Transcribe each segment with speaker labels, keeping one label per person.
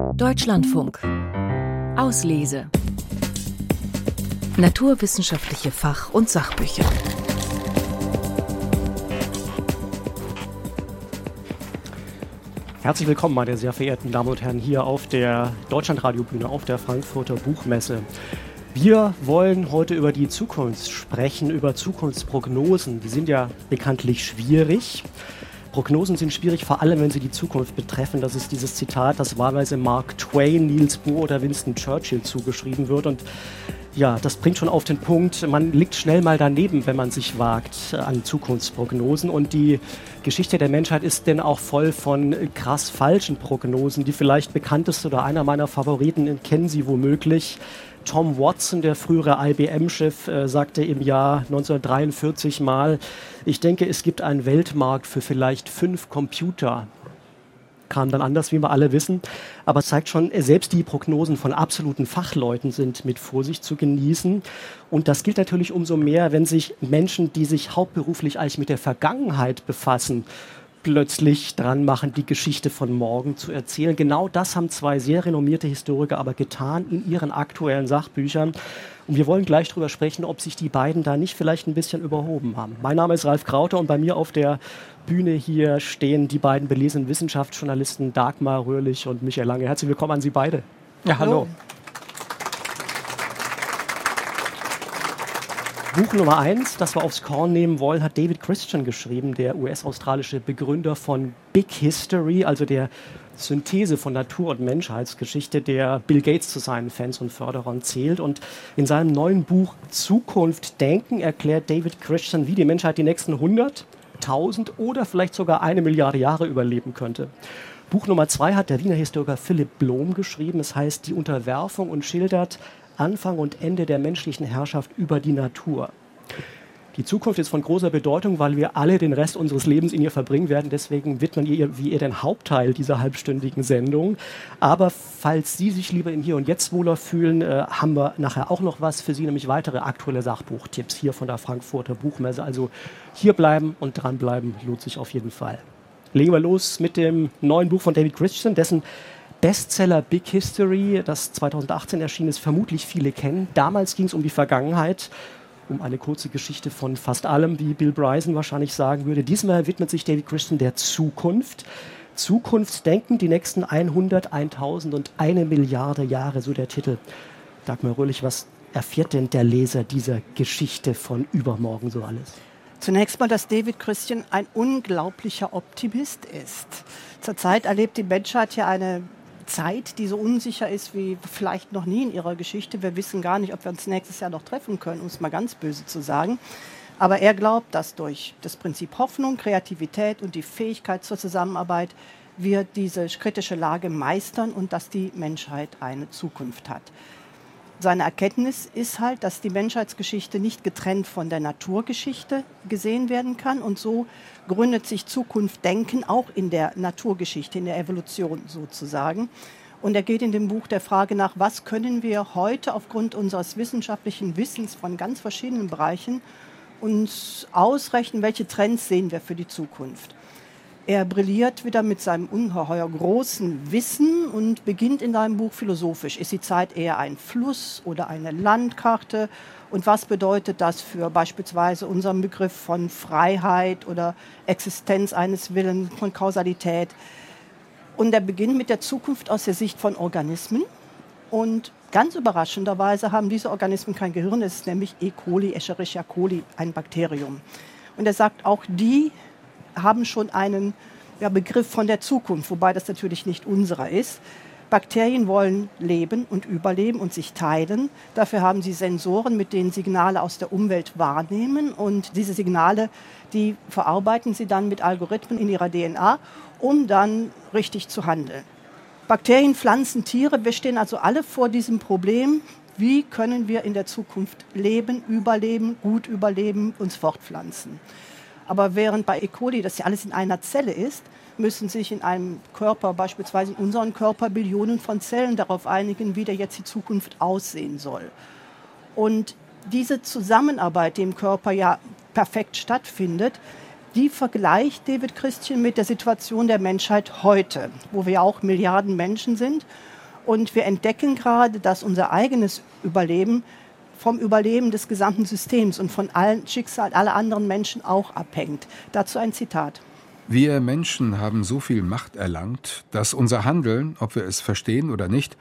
Speaker 1: Deutschlandfunk. Auslese. Naturwissenschaftliche Fach- und Sachbücher.
Speaker 2: Herzlich willkommen, meine sehr verehrten Damen und Herren, hier auf der Deutschlandradiobühne, auf der Frankfurter Buchmesse. Wir wollen heute über die Zukunft sprechen, über Zukunftsprognosen. Die sind ja bekanntlich schwierig. Prognosen sind schwierig, vor allem wenn sie die Zukunft betreffen. Das ist dieses Zitat, das wahlweise Mark Twain, Niels Bohr oder Winston Churchill zugeschrieben wird. Und ja, das bringt schon auf den Punkt, man liegt schnell mal daneben, wenn man sich wagt äh, an Zukunftsprognosen. Und die Geschichte der Menschheit ist denn auch voll von krass falschen Prognosen. Die vielleicht bekannteste oder einer meiner Favoriten kennen Sie womöglich. Tom Watson, der frühere IBM-Chef, äh, sagte im Jahr 1943 mal, ich denke, es gibt einen Weltmarkt für vielleicht fünf Computer. Kam dann anders, wie wir alle wissen. Aber es zeigt schon, selbst die Prognosen von absoluten Fachleuten sind mit Vorsicht zu genießen. Und das gilt natürlich umso mehr, wenn sich Menschen, die sich hauptberuflich eigentlich mit der Vergangenheit befassen, plötzlich dran machen, die Geschichte von morgen zu erzählen. Genau das haben zwei sehr renommierte Historiker aber getan in ihren aktuellen Sachbüchern. Und wir wollen gleich darüber sprechen, ob sich die beiden da nicht vielleicht ein bisschen überhoben haben. Mein Name ist Ralf Krauter und bei mir auf der Bühne hier stehen die beiden belesenen Wissenschaftsjournalisten Dagmar Röhrlich und Michael Lange. Herzlich willkommen an Sie beide.
Speaker 3: Ja, hallo. hallo.
Speaker 2: Buch Nummer eins, das wir aufs Korn nehmen wollen, hat David Christian geschrieben, der US-australische Begründer von Big History, also der Synthese von Natur- und Menschheitsgeschichte, der Bill Gates zu seinen Fans und Förderern zählt. Und in seinem neuen Buch Zukunft denken erklärt David Christian, wie die Menschheit die nächsten 100, 1000 oder vielleicht sogar eine Milliarde Jahre überleben könnte. Buch Nummer zwei hat der Wiener Historiker Philipp Blom geschrieben. Es heißt Die Unterwerfung und schildert Anfang und Ende der menschlichen Herrschaft über die Natur. Die Zukunft ist von großer Bedeutung, weil wir alle den Rest unseres Lebens in ihr verbringen werden. Deswegen widmen wir wie ihr den Hauptteil dieser halbstündigen Sendung. Aber falls Sie sich lieber im Hier und Jetzt wohler fühlen, äh, haben wir nachher auch noch was für Sie, nämlich weitere aktuelle Sachbuchtipps hier von der Frankfurter Buchmesse. Also hier bleiben und dranbleiben lohnt sich auf jeden Fall. Legen wir los mit dem neuen Buch von David Christian, dessen Bestseller Big History, das 2018 erschienen ist, vermutlich viele kennen. Damals ging es um die Vergangenheit, um eine kurze Geschichte von fast allem, wie Bill Bryson wahrscheinlich sagen würde. Diesmal widmet sich David Christian der Zukunft. Zukunftsdenken, die nächsten 100, 1000 und eine Milliarde Jahre, so der Titel. Dagmar Röhrlich, was erfährt denn der Leser dieser Geschichte von übermorgen so alles?
Speaker 3: Zunächst mal, dass David Christian ein unglaublicher Optimist ist. Zurzeit erlebt die Menschheit ja eine Zeit, die so unsicher ist wie vielleicht noch nie in ihrer Geschichte. Wir wissen gar nicht, ob wir uns nächstes Jahr noch treffen können, um es mal ganz böse zu sagen. Aber er glaubt, dass durch das Prinzip Hoffnung, Kreativität und die Fähigkeit zur Zusammenarbeit wir diese kritische Lage meistern und dass die Menschheit eine Zukunft hat seine Erkenntnis ist halt, dass die Menschheitsgeschichte nicht getrennt von der Naturgeschichte gesehen werden kann. Und so gründet sich Zukunftdenken auch in der Naturgeschichte, in der Evolution sozusagen. Und er geht in dem Buch der Frage nach, was können wir heute aufgrund unseres wissenschaftlichen Wissens von ganz verschiedenen Bereichen uns ausrechnen, welche Trends sehen wir für die Zukunft. Er brilliert wieder mit seinem ungeheuer großen Wissen und beginnt in seinem Buch philosophisch. Ist die Zeit eher ein Fluss oder eine Landkarte? Und was bedeutet das für beispielsweise unseren Begriff von Freiheit oder Existenz eines Willens, von Kausalität? Und er beginnt mit der Zukunft aus der Sicht von Organismen. Und ganz überraschenderweise haben diese Organismen kein Gehirn. Es ist nämlich E. coli, Escherichia coli, ein Bakterium. Und er sagt, auch die haben schon einen ja, Begriff von der Zukunft, wobei das natürlich nicht unserer ist. Bakterien wollen leben und überleben und sich teilen. Dafür haben sie Sensoren, mit denen Signale aus der Umwelt wahrnehmen. Und diese Signale, die verarbeiten sie dann mit Algorithmen in ihrer DNA, um dann richtig zu handeln. Bakterien, Pflanzen, Tiere, wir stehen also alle vor diesem Problem, wie können wir in der Zukunft leben, überleben, gut überleben, uns fortpflanzen. Aber während bei E. coli das ja alles in einer Zelle ist, müssen sich in einem Körper, beispielsweise in unserem Körper, Billionen von Zellen darauf einigen, wie der jetzt die Zukunft aussehen soll. Und diese Zusammenarbeit, die im Körper ja perfekt stattfindet, die vergleicht David Christian mit der Situation der Menschheit heute, wo wir auch Milliarden Menschen sind Und wir entdecken gerade, dass unser eigenes Überleben vom Überleben des gesamten Systems und von allen Schicksal aller anderen Menschen auch abhängt. Dazu ein Zitat.
Speaker 4: Wir Menschen haben so viel Macht erlangt, dass unser Handeln, ob wir es verstehen oder nicht,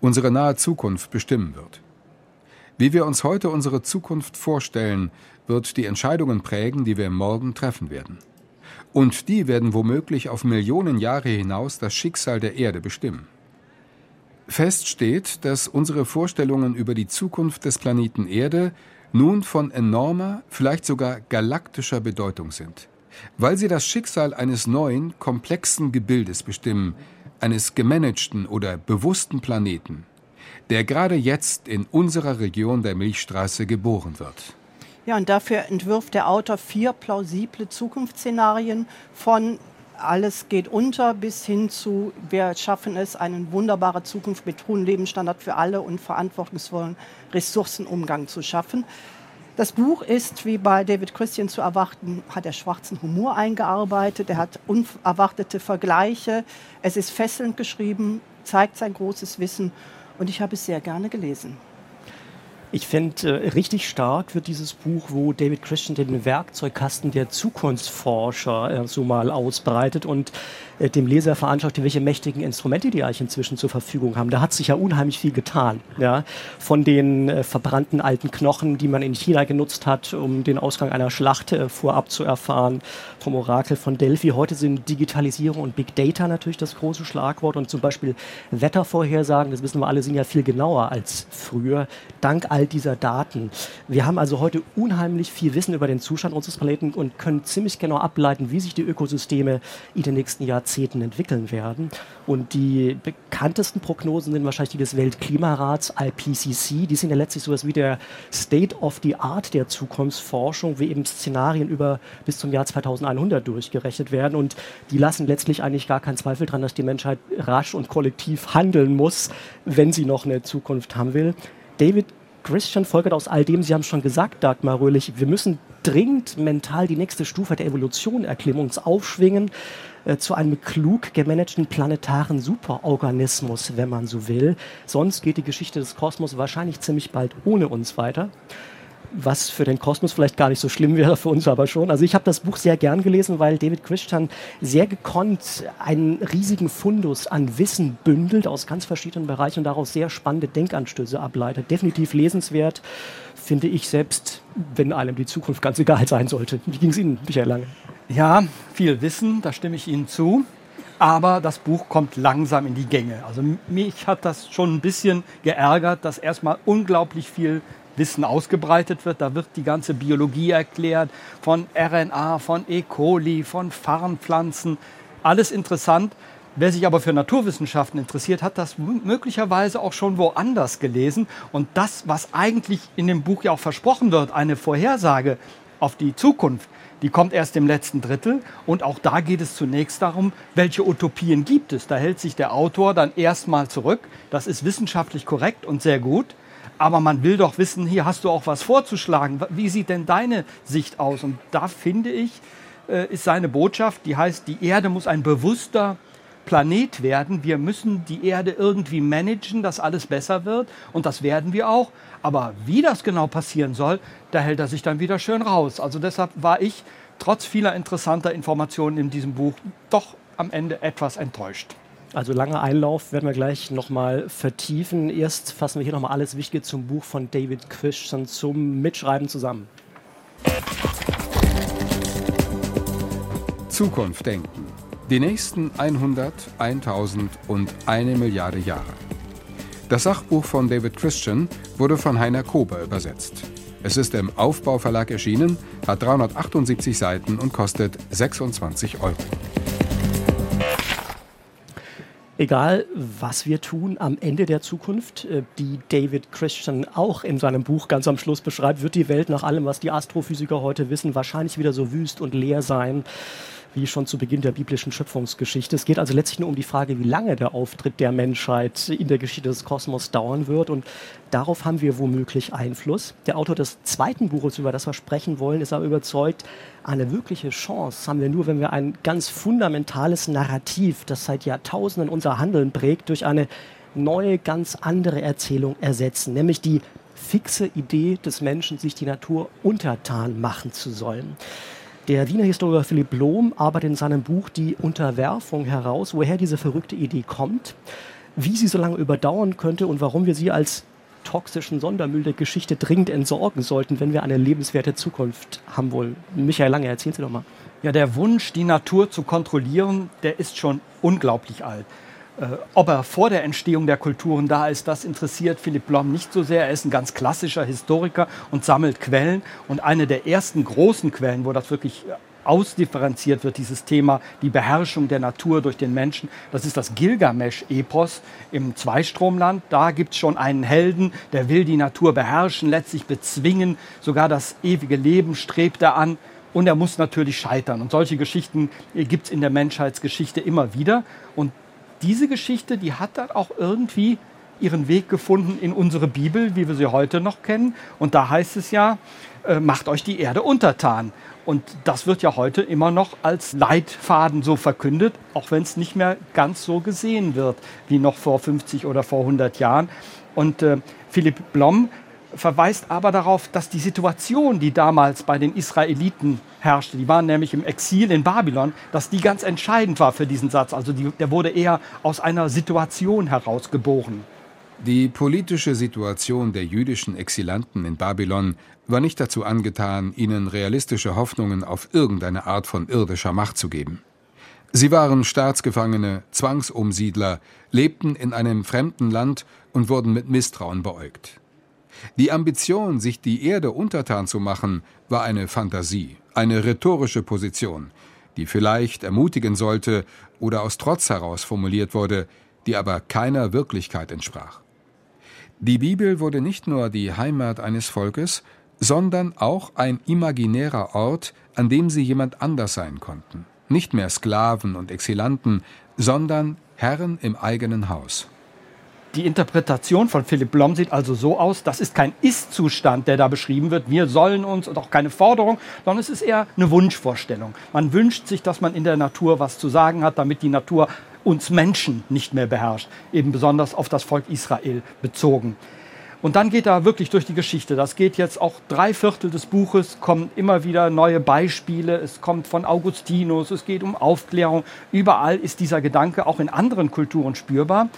Speaker 4: unsere nahe Zukunft bestimmen wird. Wie wir uns heute unsere Zukunft vorstellen, wird die Entscheidungen prägen, die wir morgen treffen werden. Und die werden womöglich auf Millionen Jahre hinaus das Schicksal der Erde bestimmen. Fest steht, dass unsere Vorstellungen über die Zukunft des Planeten Erde nun von enormer, vielleicht sogar galaktischer Bedeutung sind, weil sie das Schicksal eines neuen, komplexen Gebildes bestimmen, eines gemanagten oder bewussten Planeten, der gerade jetzt in unserer Region der Milchstraße geboren wird.
Speaker 3: Ja, und dafür entwirft der Autor vier plausible Zukunftsszenarien von alles geht unter bis hin zu, wir schaffen es, eine wunderbare Zukunft mit hohem Lebensstandard für alle und verantwortungsvollen Ressourcenumgang zu schaffen. Das Buch ist, wie bei David Christian zu erwarten, hat er schwarzen Humor eingearbeitet, er hat unerwartete Vergleiche, es ist fesselnd geschrieben, zeigt sein großes Wissen und ich habe es sehr gerne gelesen.
Speaker 2: Ich finde, äh, richtig stark wird dieses Buch, wo David Christian den Werkzeugkasten der Zukunftsforscher äh, so mal ausbreitet und äh, dem Leser veranschaulicht, welche mächtigen Instrumente die eigentlich inzwischen zur Verfügung haben. Da hat sich ja unheimlich viel getan. Ja? Von den äh, verbrannten alten Knochen, die man in China genutzt hat, um den Ausgang einer Schlacht äh, vorab zu erfahren, vom Orakel von Delphi. Heute sind Digitalisierung und Big Data natürlich das große Schlagwort und zum Beispiel Wettervorhersagen, das wissen wir alle, sind ja viel genauer als früher, dank all dieser Daten. Wir haben also heute unheimlich viel Wissen über den Zustand unseres Planeten und können ziemlich genau ableiten, wie sich die Ökosysteme in den nächsten Jahren Jahrzehnten entwickeln werden. Und die bekanntesten Prognosen sind wahrscheinlich die des Weltklimarats IPCC. Die sind ja letztlich sowas wie der State of the Art der Zukunftsforschung, wie eben Szenarien über bis zum Jahr 2100 durchgerechnet werden. Und die lassen letztlich eigentlich gar keinen Zweifel daran, dass die Menschheit rasch und kollektiv handeln muss, wenn sie noch eine Zukunft haben will. David Christian folgert aus all dem, Sie haben es schon gesagt, Dagmar Röhlich, wir müssen dringend mental die nächste Stufe der Evolution erklimmen, uns aufschwingen äh, zu einem klug gemanagten planetaren Superorganismus, wenn man so will. Sonst geht die Geschichte des Kosmos wahrscheinlich ziemlich bald ohne uns weiter was für den Kosmos vielleicht gar nicht so schlimm wäre, für uns aber schon. Also ich habe das Buch sehr gern gelesen, weil David Christian sehr gekonnt einen riesigen Fundus an Wissen bündelt aus ganz verschiedenen Bereichen und daraus sehr spannende Denkanstöße ableitet. Definitiv lesenswert, finde ich selbst, wenn einem die Zukunft ganz egal sein sollte. Wie ging es Ihnen, Michael Lange?
Speaker 5: Ja, viel Wissen, da stimme ich Ihnen zu. Aber das Buch kommt langsam in die Gänge. Also mich hat das schon ein bisschen geärgert, dass erstmal unglaublich viel Wissen ausgebreitet wird. Da wird die ganze Biologie erklärt, von RNA, von E. coli, von Farnpflanzen. Alles interessant. Wer sich aber für Naturwissenschaften interessiert, hat das möglicherweise auch schon woanders gelesen. Und das, was eigentlich in dem Buch ja auch versprochen wird, eine Vorhersage auf die Zukunft, die kommt erst im letzten Drittel. Und auch da geht es zunächst darum, welche Utopien gibt es. Da hält sich der Autor dann erstmal zurück. Das ist wissenschaftlich korrekt und sehr gut. Aber man will doch wissen, hier hast du auch was vorzuschlagen. Wie sieht denn deine Sicht aus? Und da finde ich, äh, ist seine Botschaft, die heißt, die Erde muss ein bewusster Planet werden. Wir müssen die Erde irgendwie managen, dass alles besser wird. Und das werden wir auch. Aber wie das genau passieren soll, da hält er sich dann wieder schön raus. Also deshalb war ich trotz vieler interessanter Informationen in diesem Buch doch am Ende etwas enttäuscht.
Speaker 2: Also langer Einlauf werden wir gleich nochmal vertiefen. Erst fassen wir hier nochmal alles Wichtige zum Buch von David Christian zum Mitschreiben zusammen.
Speaker 4: Zukunft denken. Die nächsten 100, 1000 und eine Milliarde Jahre. Das Sachbuch von David Christian wurde von Heiner Kober übersetzt. Es ist im Aufbauverlag erschienen, hat 378 Seiten und kostet 26 Euro.
Speaker 2: Egal, was wir tun, am Ende der Zukunft, äh, die David Christian auch in seinem Buch ganz am Schluss beschreibt, wird die Welt nach allem, was die Astrophysiker heute wissen, wahrscheinlich wieder so wüst und leer sein wie schon zu Beginn der biblischen Schöpfungsgeschichte. Es geht also letztlich nur um die Frage, wie lange der Auftritt der Menschheit in der Geschichte des Kosmos dauern wird. Und darauf haben wir womöglich Einfluss. Der Autor des zweiten Buches, über das wir sprechen wollen, ist aber überzeugt, eine wirkliche Chance haben wir nur, wenn wir ein ganz fundamentales Narrativ, das seit Jahrtausenden unser Handeln prägt, durch eine neue, ganz andere Erzählung ersetzen, nämlich die fixe Idee des Menschen, sich die Natur untertan machen zu sollen. Der Wiener Historiker Philipp Blom arbeitet in seinem Buch Die Unterwerfung heraus, woher diese verrückte Idee kommt, wie sie so lange überdauern könnte und warum wir sie als toxischen Sondermüll der Geschichte dringend entsorgen sollten, wenn wir eine lebenswerte Zukunft haben wollen. Michael Lange, erzählen Sie doch mal.
Speaker 5: Ja, der Wunsch, die Natur zu kontrollieren, der ist schon unglaublich alt. Äh, ob er vor der Entstehung der Kulturen da ist, das interessiert Philipp Blom nicht so sehr. Er ist ein ganz klassischer Historiker und sammelt Quellen. Und eine der ersten großen Quellen, wo das wirklich ausdifferenziert wird, dieses Thema, die Beherrschung der Natur durch den Menschen. Das ist das Gilgamesch-Epos im Zweistromland. Da gibt es schon einen Helden, der will die Natur beherrschen, letztlich bezwingen. Sogar das ewige Leben strebt er an. Und er muss natürlich scheitern. Und solche Geschichten gibt es in der Menschheitsgeschichte immer wieder. Und diese Geschichte, die hat dann auch irgendwie ihren Weg gefunden in unsere Bibel, wie wir sie heute noch kennen. Und da heißt es ja, äh, macht euch die Erde untertan. Und das wird ja heute immer noch als Leitfaden so verkündet, auch wenn es nicht mehr ganz so gesehen wird wie noch vor 50 oder vor 100 Jahren. Und äh, Philipp Blom verweist aber darauf, dass die Situation, die damals bei den Israeliten herrschte, die waren nämlich im Exil in Babylon, dass die ganz entscheidend war für diesen Satz. Also die, der wurde eher aus einer Situation heraus geboren.
Speaker 4: Die politische Situation der jüdischen Exilanten in Babylon war nicht dazu angetan, ihnen realistische Hoffnungen auf irgendeine Art von irdischer Macht zu geben. Sie waren Staatsgefangene, Zwangsumsiedler, lebten in einem fremden Land und wurden mit Misstrauen beäugt. Die Ambition, sich die Erde untertan zu machen, war eine Fantasie, eine rhetorische Position, die vielleicht ermutigen sollte oder aus Trotz heraus formuliert wurde, die aber keiner Wirklichkeit entsprach. Die Bibel wurde nicht nur die Heimat eines Volkes, sondern auch ein imaginärer Ort, an dem sie jemand anders sein konnten. Nicht mehr Sklaven und Exilanten, sondern Herren im eigenen Haus.
Speaker 5: Die Interpretation von Philipp Blom sieht also so aus, das ist kein Ist-Zustand, der da beschrieben wird. Wir sollen uns und auch keine Forderung, sondern es ist eher eine Wunschvorstellung. Man wünscht sich, dass man in der Natur was zu sagen hat, damit die Natur uns Menschen nicht mehr beherrscht. Eben besonders auf das Volk Israel bezogen. Und dann geht er wirklich durch die Geschichte. Das geht jetzt auch drei Viertel des Buches, kommen immer wieder neue Beispiele. Es kommt von Augustinus, es geht um Aufklärung. Überall ist dieser Gedanke auch in anderen Kulturen spürbar.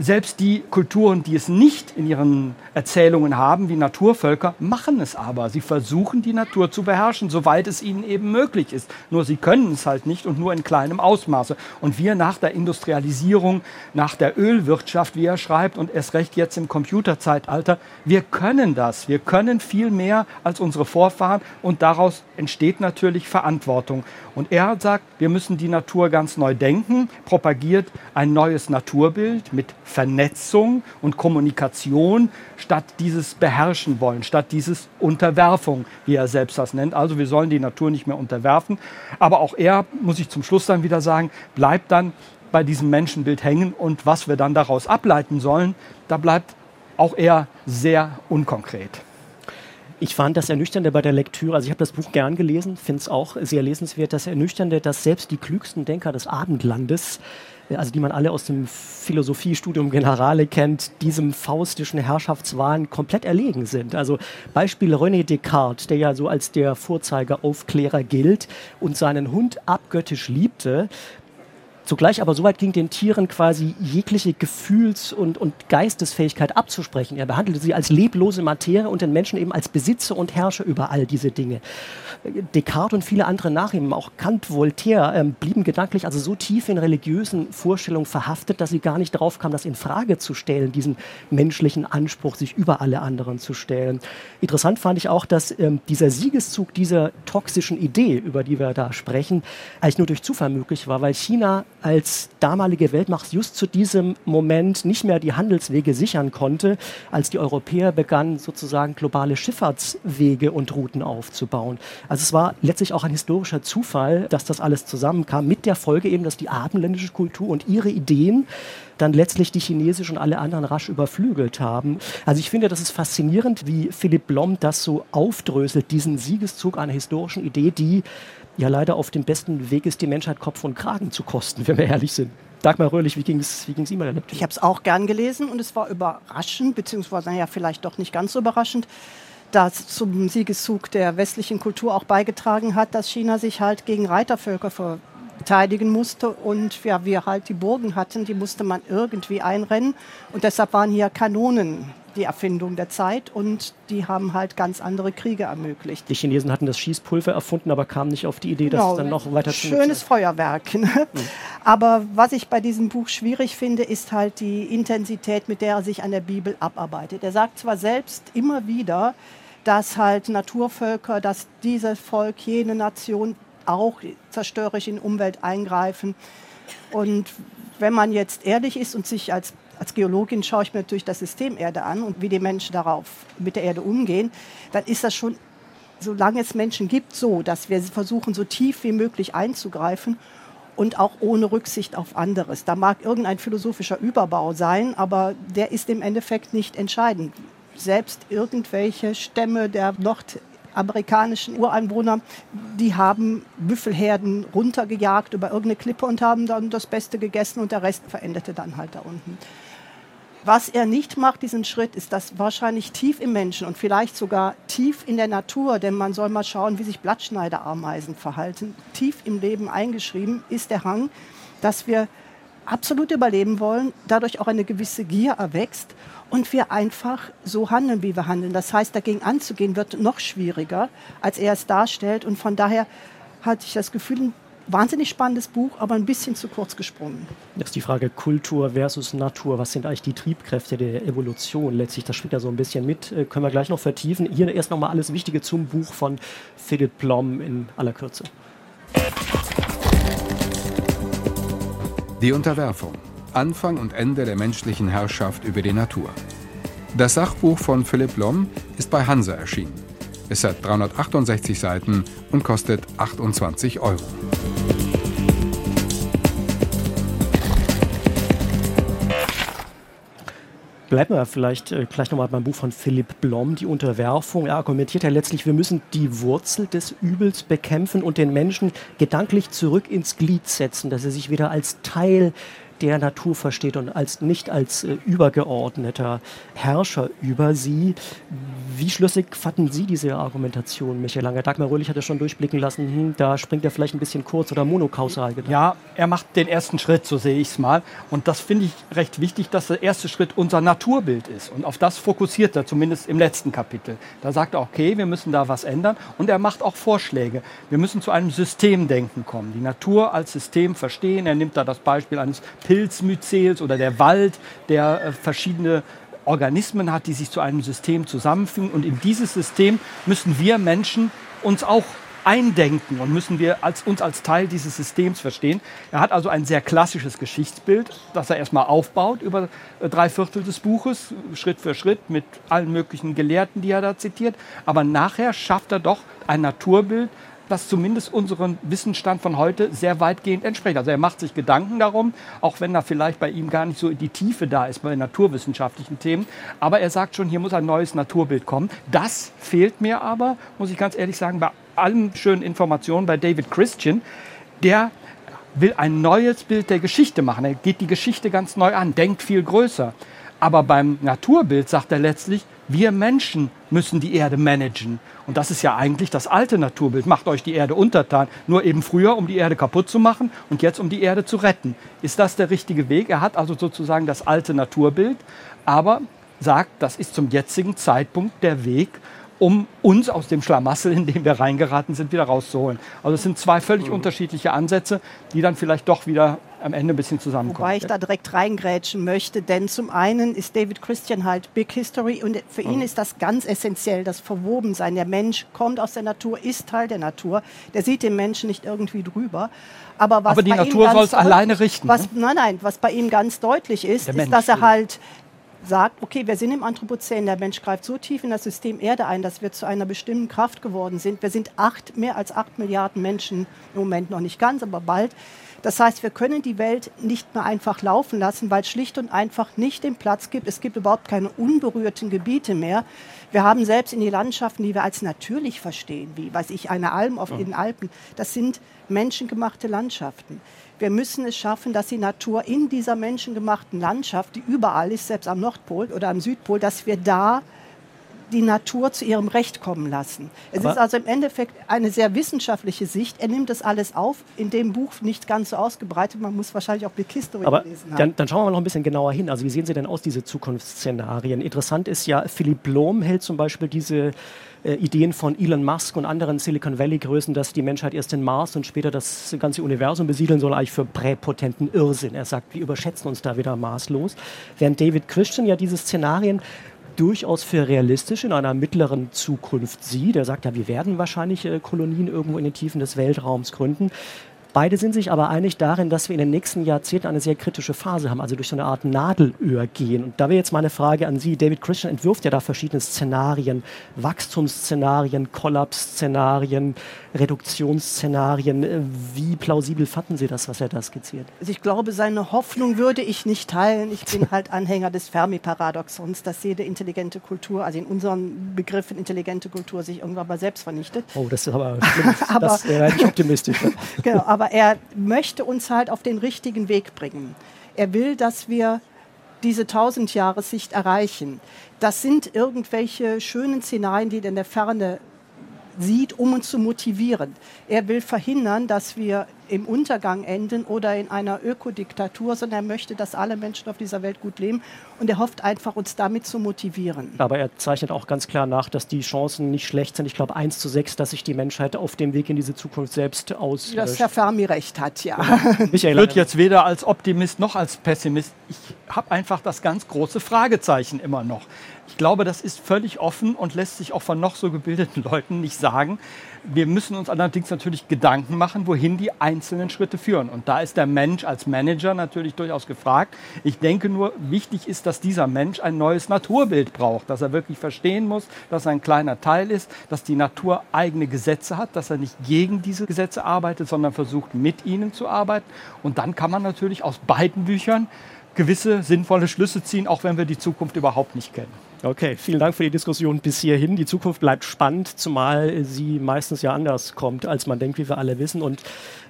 Speaker 5: Selbst die Kulturen, die es nicht in ihren Erzählungen haben, wie Naturvölker, machen es aber. Sie versuchen, die Natur zu beherrschen, soweit es ihnen eben möglich ist. Nur sie können es halt nicht und nur in kleinem Ausmaße. Und wir nach der Industrialisierung, nach der Ölwirtschaft, wie er schreibt, und erst recht jetzt im Computerzeitalter, wir können das. Wir können viel mehr als unsere Vorfahren und daraus entsteht natürlich Verantwortung. Und er sagt, wir müssen die Natur ganz neu denken, propagiert ein neues Naturbild mit Vernetzung und Kommunikation statt dieses Beherrschen wollen, statt dieses Unterwerfung, wie er selbst das nennt. Also wir sollen die Natur nicht mehr unterwerfen. Aber auch er, muss ich zum Schluss dann wieder sagen, bleibt dann bei diesem Menschenbild hängen und was wir dann daraus ableiten sollen, da bleibt auch er sehr unkonkret.
Speaker 2: Ich fand das Ernüchternde bei der Lektüre, also ich habe das Buch gern gelesen, finde es auch sehr lesenswert, das Ernüchternde, dass selbst die klügsten Denker des Abendlandes, also die man alle aus dem Philosophiestudium Generale kennt, diesem faustischen Herrschaftswahn komplett erlegen sind. Also Beispiel René Descartes, der ja so als der Vorzeigeaufklärer gilt und seinen Hund abgöttisch liebte, Zugleich aber soweit ging den Tieren quasi jegliche Gefühls- und, und Geistesfähigkeit abzusprechen. Er behandelte sie als leblose Materie und den Menschen eben als Besitzer und Herrscher über all diese Dinge. Descartes und viele andere nach ihm, auch Kant, Voltaire, ähm, blieben gedanklich also so tief in religiösen Vorstellungen verhaftet, dass sie gar nicht drauf kamen, das in Frage zu stellen, diesen menschlichen Anspruch, sich über alle anderen zu stellen. Interessant fand ich auch, dass ähm, dieser Siegeszug dieser toxischen Idee, über die wir da sprechen, eigentlich nur durch Zufall möglich war, weil China als damalige Weltmacht just zu diesem Moment nicht mehr die Handelswege sichern konnte, als die Europäer begannen, sozusagen globale Schifffahrtswege und Routen aufzubauen. Also es war letztlich auch ein historischer Zufall, dass das alles zusammenkam, mit der Folge eben, dass die abendländische Kultur und ihre Ideen dann letztlich die chinesische und alle anderen rasch überflügelt haben. Also ich finde, das ist faszinierend, wie Philipp Blom das so aufdröselt, diesen Siegeszug einer historischen Idee, die ja leider auf dem besten Weg ist, die Menschheit Kopf und Kragen zu kosten, wenn wir ehrlich sind. Dagmar Röhrlich, wie ging es wie ging's Ihnen bei der
Speaker 3: Lektüre? Ich habe es auch gern gelesen und es war überraschend, beziehungsweise naja, vielleicht doch nicht ganz so überraschend, dass zum Siegeszug der westlichen Kultur auch beigetragen hat, dass China sich halt gegen Reitervölker verteidigen musste und ja, wir halt die Burgen hatten, die musste man irgendwie einrennen und deshalb waren hier Kanonen die Erfindung der Zeit und die haben halt ganz andere Kriege ermöglicht.
Speaker 2: Die Chinesen hatten das Schießpulver erfunden, aber kamen nicht auf die Idee, genau. dann noch weiter
Speaker 3: zu Schönes Feuerwerk. Ne? Mhm. Aber was ich bei diesem Buch schwierig finde, ist halt die Intensität, mit der er sich an der Bibel abarbeitet. Er sagt zwar selbst immer wieder, dass halt Naturvölker, dass dieses Volk, jene Nation auch zerstörerisch in die Umwelt eingreifen. Und wenn man jetzt ehrlich ist und sich als als Geologin schaue ich mir natürlich das System Erde an und wie die Menschen darauf mit der Erde umgehen, dann ist das schon, solange es Menschen gibt, so, dass wir versuchen, so tief wie möglich einzugreifen und auch ohne Rücksicht auf anderes. Da mag irgendein philosophischer Überbau sein, aber der ist im Endeffekt nicht entscheidend. Selbst irgendwelche Stämme der nordamerikanischen Ureinwohner, die haben Büffelherden runtergejagt über irgendeine Klippe und haben dann das Beste gegessen und der Rest verendete dann halt da unten. Was er nicht macht, diesen Schritt, ist das wahrscheinlich tief im Menschen und vielleicht sogar tief in der Natur, denn man soll mal schauen, wie sich Blattschneiderameisen verhalten. Tief im Leben eingeschrieben ist der Hang, dass wir absolut überleben wollen, dadurch auch eine gewisse Gier erwächst und wir einfach so handeln, wie wir handeln. Das heißt, dagegen anzugehen wird noch schwieriger, als er es darstellt. Und von daher hatte ich das Gefühl, wahnsinnig spannendes Buch, aber ein bisschen zu kurz gesprungen.
Speaker 2: Das ist die Frage Kultur versus Natur. Was sind eigentlich die Triebkräfte der Evolution? Letztlich, das spielt ja so ein bisschen mit. Äh, können wir gleich noch vertiefen. Hier erst noch mal alles Wichtige zum Buch von Philipp Blom in aller Kürze.
Speaker 4: Die Unterwerfung. Anfang und Ende der menschlichen Herrschaft über die Natur. Das Sachbuch von Philipp Blom ist bei Hansa erschienen. Es hat 368 Seiten und kostet 28 Euro.
Speaker 2: Bleiben wir vielleicht äh, gleich nochmal beim Buch von Philipp Blom, die Unterwerfung. Er argumentiert ja letztlich, wir müssen die Wurzel des Übels bekämpfen und den Menschen gedanklich zurück ins Glied setzen, dass er sich wieder als Teil der Natur versteht und als, nicht als äh, übergeordneter Herrscher über sie. Wie schlüssig fanden Sie diese Argumentation, Michael Langer? Dagmar Röhlich hat ja schon durchblicken lassen, hm, da springt er vielleicht ein bisschen kurz oder monokausal
Speaker 5: gedacht. Ja, er macht den ersten Schritt, so sehe ich es mal. Und das finde ich recht wichtig, dass der erste Schritt unser Naturbild ist. Und auf das fokussiert er zumindest im letzten Kapitel. Da sagt er, okay, wir müssen da was ändern. Und er macht auch Vorschläge. Wir müssen zu einem Systemdenken kommen, die Natur als System verstehen. Er nimmt da das Beispiel eines Pilzmyzels oder der Wald, der äh, verschiedene Organismen hat, die sich zu einem System zusammenfügen. Und in dieses System müssen wir Menschen uns auch eindenken und müssen wir als, uns als Teil dieses Systems verstehen. Er hat also ein sehr klassisches Geschichtsbild, das er erstmal aufbaut über äh, drei Viertel des Buches, Schritt für Schritt mit allen möglichen Gelehrten, die er da zitiert. Aber nachher schafft er doch ein Naturbild, das zumindest unserem Wissensstand von heute sehr weitgehend entspricht. Also er macht sich Gedanken darum, auch wenn da vielleicht bei ihm gar nicht so die Tiefe da ist bei naturwissenschaftlichen Themen. Aber er sagt schon, hier muss ein neues Naturbild kommen. Das fehlt mir aber, muss ich ganz ehrlich sagen, bei allen schönen Informationen bei David Christian. Der will ein neues Bild der Geschichte machen. Er geht die Geschichte ganz neu an, denkt viel größer. Aber beim Naturbild sagt er letztlich, wir Menschen müssen die Erde managen. Und das ist ja eigentlich das alte Naturbild. Macht euch die Erde untertan. Nur eben früher, um die Erde kaputt zu machen und jetzt, um die Erde zu retten. Ist das der richtige Weg? Er hat also sozusagen das alte Naturbild, aber sagt, das ist zum jetzigen Zeitpunkt der Weg, um uns aus dem Schlamassel, in dem wir reingeraten sind, wieder rauszuholen. Also es sind zwei völlig mhm. unterschiedliche Ansätze, die dann vielleicht doch wieder am Ende ein bisschen zusammenkommen.
Speaker 3: Wobei ich da direkt reingrätschen möchte, denn zum einen ist David Christian halt Big History und für ihn mhm. ist das ganz essentiell, das Verwobensein. Der Mensch kommt aus der Natur, ist Teil der Natur, der sieht den Menschen nicht irgendwie drüber. Aber, was
Speaker 5: Aber die Natur soll es alleine richten.
Speaker 3: Was, ne? Nein, nein, was bei ihm ganz deutlich ist, ist, dass er halt sagt, okay, wir sind im Anthropozän, der Mensch greift so tief in das System Erde ein, dass wir zu einer bestimmten Kraft geworden sind. Wir sind acht, mehr als acht Milliarden Menschen, im Moment noch nicht ganz, aber bald. Das heißt, wir können die Welt nicht mehr einfach laufen lassen, weil es schlicht und einfach nicht den Platz gibt. Es gibt überhaupt keine unberührten Gebiete mehr. Wir haben selbst in die Landschaften, die wir als natürlich verstehen, wie, weiß ich, eine Alm auf den Alpen, das sind menschengemachte Landschaften. Wir müssen es schaffen, dass die Natur in dieser menschengemachten Landschaft, die überall ist, selbst am Nordpol oder am Südpol, dass wir da die Natur zu ihrem Recht kommen lassen. Es
Speaker 2: Aber
Speaker 3: ist also im Endeffekt eine sehr wissenschaftliche Sicht. Er nimmt das alles auf, in dem Buch nicht ganz so ausgebreitet. Man muss wahrscheinlich auch Bill History
Speaker 2: Aber
Speaker 3: gelesen haben.
Speaker 2: dann, dann schauen wir mal noch ein bisschen genauer hin. Also wie sehen Sie denn aus, diese Zukunftsszenarien? Interessant ist ja, Philipp Blom hält zum Beispiel diese äh, Ideen von Elon Musk und anderen Silicon Valley-Größen, dass die Menschheit erst den Mars und später das ganze Universum besiedeln soll, eigentlich für präpotenten Irrsinn. Er sagt, wir überschätzen uns da wieder maßlos. Während David Christian ja diese Szenarien durchaus für realistisch in einer mittleren Zukunft sieht. Er sagt ja, wir werden wahrscheinlich äh, Kolonien irgendwo in den Tiefen des Weltraums gründen. Beide sind sich aber einig darin, dass wir in den nächsten Jahrzehnten eine sehr kritische Phase haben, also durch so eine Art Nadelöhr gehen. Und da wäre jetzt meine Frage an Sie. David Christian entwirft ja da verschiedene Szenarien, Wachstumsszenarien, Kollapsszenarien, Reduktionsszenarien. Äh, Wie plausibel fanden Sie das, was er da skizziert?
Speaker 3: Also ich glaube, seine Hoffnung würde ich nicht teilen. Ich bin halt Anhänger des Fermi-Paradoxons, dass jede intelligente Kultur, also in unseren Begriffen intelligente Kultur, sich irgendwann mal selbst vernichtet.
Speaker 2: Oh, das ist aber schlimm.
Speaker 3: Aber-
Speaker 2: das wäre nicht optimistisch.
Speaker 3: Genau, aber er möchte uns halt auf den richtigen Weg bringen. Er will, dass wir diese Tausendjahressicht erreichen. Das sind irgendwelche schönen Szenarien, die er in der Ferne sieht, um uns zu motivieren. Er will verhindern, dass wir im Untergang enden oder in einer Ökodiktatur, sondern er möchte, dass alle Menschen auf dieser Welt gut leben und er hofft einfach, uns damit zu motivieren.
Speaker 2: Aber er zeichnet auch ganz klar nach, dass die Chancen nicht schlecht sind. Ich glaube 1 zu 6, dass sich die Menschheit auf dem Weg in diese Zukunft selbst
Speaker 3: Dass
Speaker 2: auslöscht.
Speaker 3: Herr Fermi recht hat, ja.
Speaker 2: Michael,
Speaker 5: Ich würde jetzt weder als Optimist noch als Pessimist. Ich habe einfach das ganz große Fragezeichen immer noch. Ich glaube, das ist völlig offen und lässt sich auch von noch so gebildeten Leuten nicht sagen. Wir müssen uns allerdings natürlich Gedanken machen, wohin die einzelnen Schritte führen. Und da ist der Mensch als Manager natürlich durchaus gefragt. Ich denke nur, wichtig ist, dass dieser Mensch ein neues Naturbild braucht, dass er wirklich verstehen muss, dass er ein kleiner Teil ist, dass die Natur eigene Gesetze hat, dass er nicht gegen diese Gesetze arbeitet, sondern versucht, mit ihnen zu arbeiten. Und dann kann man natürlich aus beiden Büchern gewisse sinnvolle Schlüsse ziehen, auch wenn wir die Zukunft überhaupt nicht kennen.
Speaker 2: Okay, vielen Dank für die Diskussion bis hierhin. Die Zukunft bleibt spannend, zumal sie meistens ja anders kommt, als man denkt, wie wir alle wissen. Und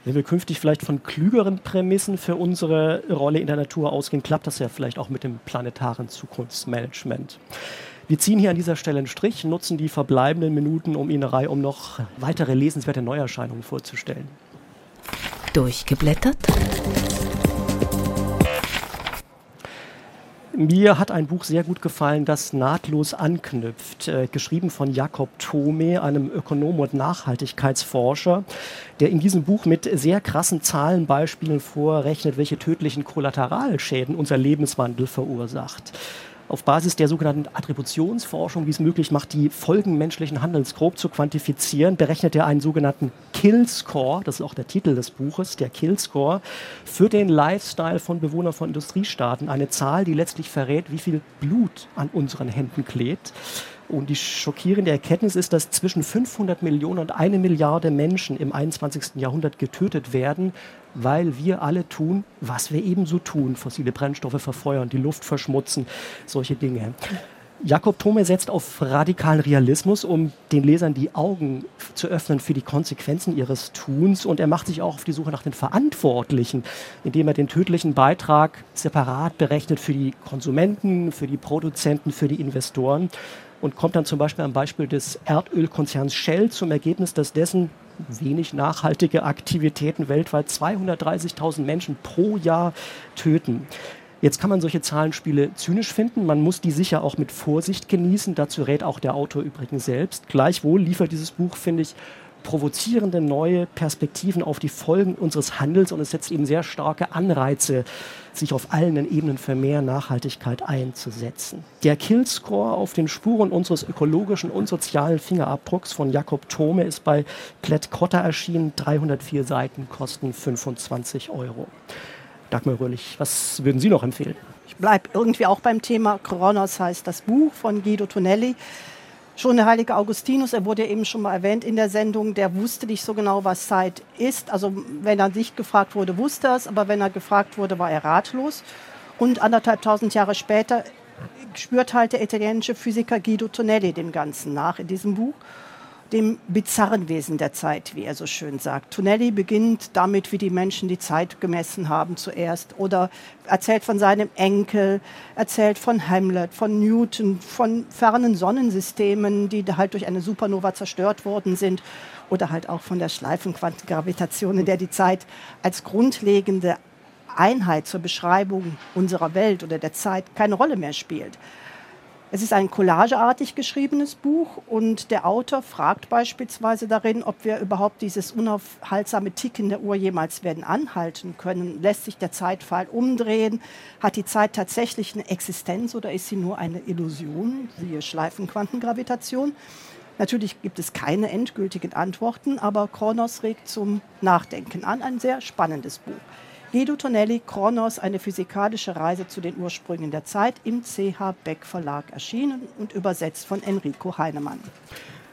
Speaker 2: wenn wir künftig vielleicht von klügeren Prämissen für unsere Rolle in der Natur ausgehen, klappt das ja vielleicht auch mit dem planetaren Zukunftsmanagement. Wir ziehen hier an dieser Stelle einen Strich, nutzen die verbleibenden Minuten um Ihnen Reihe, um noch weitere lesenswerte Neuerscheinungen vorzustellen.
Speaker 1: Durchgeblättert?
Speaker 2: Mir hat ein Buch sehr gut gefallen, das nahtlos anknüpft, äh, geschrieben von Jakob Thome, einem Ökonom und Nachhaltigkeitsforscher, der in diesem Buch mit sehr krassen Zahlenbeispielen vorrechnet, welche tödlichen Kollateralschäden unser Lebenswandel verursacht. Auf Basis der sogenannten Attributionsforschung, die es möglich macht, die Folgen menschlichen Handelns grob zu quantifizieren, berechnet er einen sogenannten Kill-Score, das ist auch der Titel des Buches, der Kill-Score, für den Lifestyle von Bewohnern von Industriestaaten. Eine Zahl, die letztlich verrät, wie viel Blut an unseren Händen klebt. Und die schockierende Erkenntnis ist, dass zwischen 500 Millionen und eine Milliarde Menschen im 21. Jahrhundert getötet werden, weil wir alle tun, was wir ebenso tun. Fossile Brennstoffe verfeuern, die Luft verschmutzen, solche Dinge. Jakob Thome setzt auf radikalen Realismus, um den Lesern die Augen zu öffnen für die Konsequenzen ihres Tuns. Und er macht sich auch auf die Suche nach den Verantwortlichen, indem er den tödlichen Beitrag separat berechnet für die Konsumenten, für die Produzenten, für die Investoren und kommt dann zum Beispiel am Beispiel des Erdölkonzerns Shell zum Ergebnis, dass dessen wenig nachhaltige Aktivitäten weltweit 230.000 Menschen pro Jahr töten. Jetzt kann man solche Zahlenspiele zynisch finden. Man muss die sicher auch mit Vorsicht genießen. Dazu rät auch der Autor übrigens selbst. Gleichwohl liefert dieses Buch, finde ich, provozierende neue Perspektiven auf die Folgen unseres Handels und es setzt eben sehr starke Anreize, sich auf allen Ebenen für mehr Nachhaltigkeit einzusetzen. Der Killscore auf den Spuren unseres ökologischen und sozialen Fingerabdrucks von Jakob Thome ist bei Klett Cotta erschienen. 304 Seiten kosten 25 Euro. Dagmar Röhrlich, was würden Sie noch empfehlen?
Speaker 3: Ich bleibe irgendwie auch beim Thema Kronos heißt das Buch von Guido Tonelli. Schon der heilige Augustinus, er wurde eben schon mal erwähnt in der Sendung, der wusste nicht so genau, was Zeit ist. Also wenn er nicht gefragt wurde, wusste er es, aber wenn er gefragt wurde, war er ratlos. Und anderthalb tausend Jahre später spürt halt der italienische Physiker Guido Tonelli dem Ganzen nach in diesem Buch. Dem bizarren Wesen der Zeit, wie er so schön sagt. Tonelli beginnt damit, wie die Menschen die Zeit gemessen haben zuerst oder erzählt von seinem Enkel, erzählt von Hamlet, von Newton, von fernen Sonnensystemen, die halt durch eine Supernova zerstört worden sind oder halt auch von der Schleifenquantengravitation, in der die Zeit als grundlegende Einheit zur Beschreibung unserer Welt oder der Zeit keine Rolle mehr spielt. Es ist ein collageartig geschriebenes Buch und der Autor fragt beispielsweise darin, ob wir überhaupt dieses unaufhaltsame Ticken der Uhr jemals werden anhalten können. Lässt sich der Zeitpfahl umdrehen? Hat die Zeit tatsächlich eine Existenz oder ist sie nur eine Illusion, siehe Schleifenquantengravitation? Natürlich gibt es keine endgültigen Antworten, aber Kronos regt zum Nachdenken an. Ein sehr spannendes Buch. Guido Tonelli, Kronos, eine physikalische Reise zu den Ursprüngen der Zeit, im CH Beck Verlag erschienen und übersetzt von Enrico Heinemann.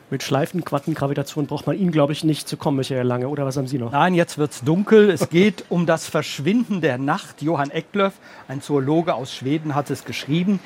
Speaker 2: Mit Schleifenquantengravitation braucht man Ihnen, glaube ich, nicht zu kommen, Michael Lange. Oder was haben Sie noch?
Speaker 5: Nein, jetzt wird es dunkel. Es geht um das Verschwinden der Nacht. Johann Eklöf, ein Zoologe aus Schweden, hat es geschrieben.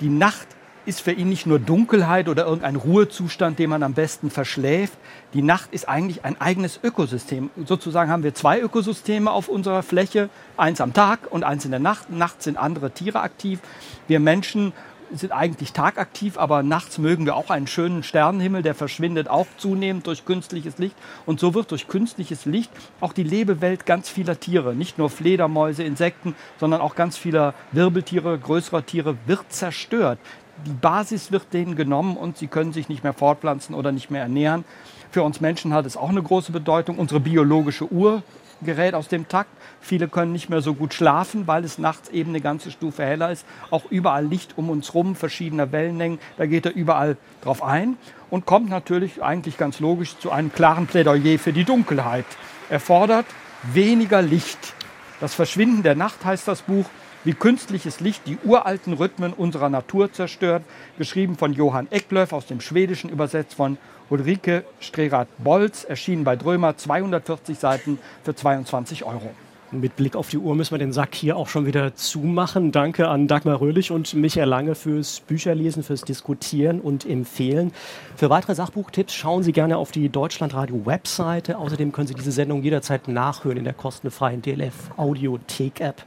Speaker 5: Die Nacht ist für ihn nicht nur Dunkelheit oder irgendein Ruhezustand, den man am besten verschläft. Die Nacht ist eigentlich ein eigenes Ökosystem. Sozusagen haben wir zwei Ökosysteme auf unserer Fläche, eins am Tag und eins in der Nacht. Nachts sind andere Tiere aktiv. Wir Menschen sind eigentlich tagaktiv, aber nachts mögen wir auch einen schönen Sternenhimmel, der verschwindet auch zunehmend durch künstliches Licht. Und so wird durch künstliches Licht auch die Lebewelt ganz vieler Tiere, nicht nur Fledermäuse, Insekten, sondern auch ganz vieler Wirbeltiere, größerer Tiere, wird zerstört die Basis wird denen genommen und sie können sich nicht mehr fortpflanzen oder nicht mehr ernähren. Für uns Menschen hat es auch eine große Bedeutung. Unsere biologische Uhr gerät aus dem Takt. Viele können nicht mehr so gut schlafen, weil es nachts eben eine ganze Stufe heller ist. Auch überall Licht um uns rum, verschiedener Wellenlängen. Da geht er überall drauf ein und kommt natürlich eigentlich ganz logisch zu einem klaren Plädoyer für die Dunkelheit. Er fordert weniger Licht. Das Verschwinden der Nacht heißt das Buch wie künstliches Licht die uralten Rhythmen unserer Natur zerstört, geschrieben von Johann Ecklöf aus dem Schwedischen, übersetzt von Ulrike Strerath-Bolz, erschienen bei Drömer, 240 Seiten für 22 Euro.
Speaker 2: Mit Blick auf die Uhr müssen wir den Sack hier auch schon wieder zumachen. Danke an Dagmar Röhlich und Michael Lange fürs Bücherlesen, fürs Diskutieren und Empfehlen. Für weitere Sachbuchtipps schauen Sie gerne auf die Deutschlandradio-Webseite. Außerdem können Sie diese Sendung jederzeit nachhören in der kostenfreien DLF-Audiothek-App.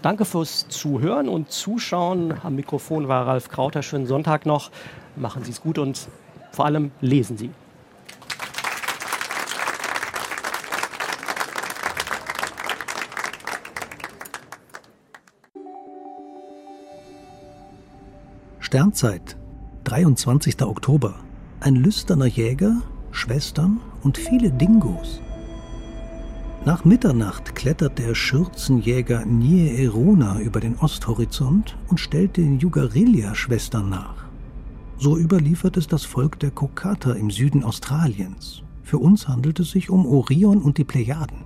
Speaker 2: Danke fürs Zuhören und Zuschauen. Am Mikrofon war Ralf Krauter. Schönen Sonntag noch. Machen Sie es gut und vor allem lesen Sie.
Speaker 6: Sternzeit, 23. Oktober. Ein lüsterner Jäger, Schwestern und viele Dingos. Nach Mitternacht klettert der Schürzenjäger Nie Erona über den Osthorizont und stellt den Jugarillia-Schwestern nach. So überliefert es das Volk der Kokata im Süden Australiens. Für uns handelt es sich um Orion und die Plejaden.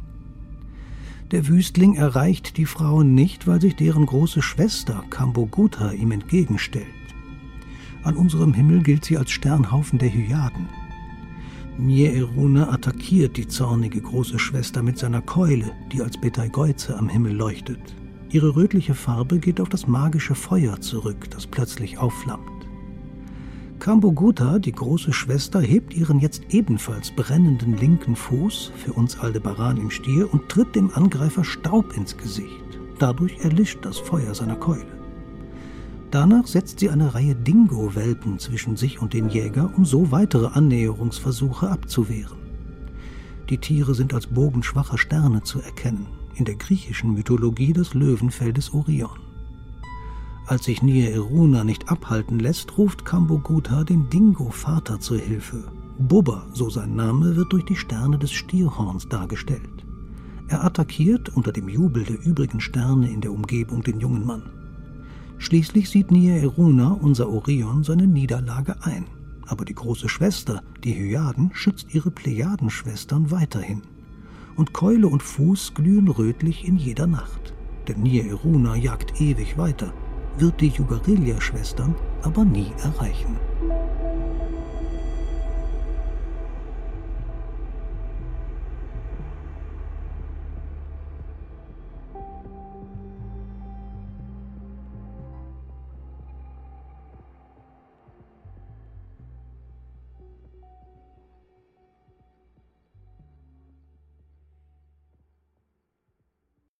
Speaker 6: Der Wüstling erreicht die Frauen nicht, weil sich deren große Schwester Kambogutta ihm entgegenstellt. An unserem Himmel gilt sie als Sternhaufen der Hyaden. Niereruna attackiert die zornige große Schwester mit seiner Keule, die als Betelgeuse am Himmel leuchtet. Ihre rötliche Farbe geht auf das magische Feuer zurück, das plötzlich aufflammt. Kamboguta, die große Schwester, hebt ihren jetzt ebenfalls brennenden linken Fuß, für uns Aldebaran im Stier, und tritt dem Angreifer Staub ins Gesicht. Dadurch erlischt das Feuer seiner Keule. Danach setzt sie eine Reihe Dingo-Welpen zwischen sich und den Jäger, um so weitere Annäherungsversuche abzuwehren. Die Tiere sind als bogenschwache Sterne zu erkennen, in der griechischen Mythologie des Orion. Als sich Eruna nicht abhalten lässt, ruft Kambogutta den Dingo-Vater zur Hilfe. Bubba, so sein Name, wird durch die Sterne des Stierhorns dargestellt. Er attackiert unter dem Jubel der übrigen Sterne in der Umgebung den jungen Mann. Schließlich sieht Nia Eruna, unser Orion, seine Niederlage ein. Aber die große Schwester, die Hyaden, schützt ihre Plejadenschwestern weiterhin. Und Keule und Fuß glühen rötlich in jeder Nacht. Denn Nia Eruna jagt ewig weiter, wird die Jugarillia-Schwestern aber nie erreichen.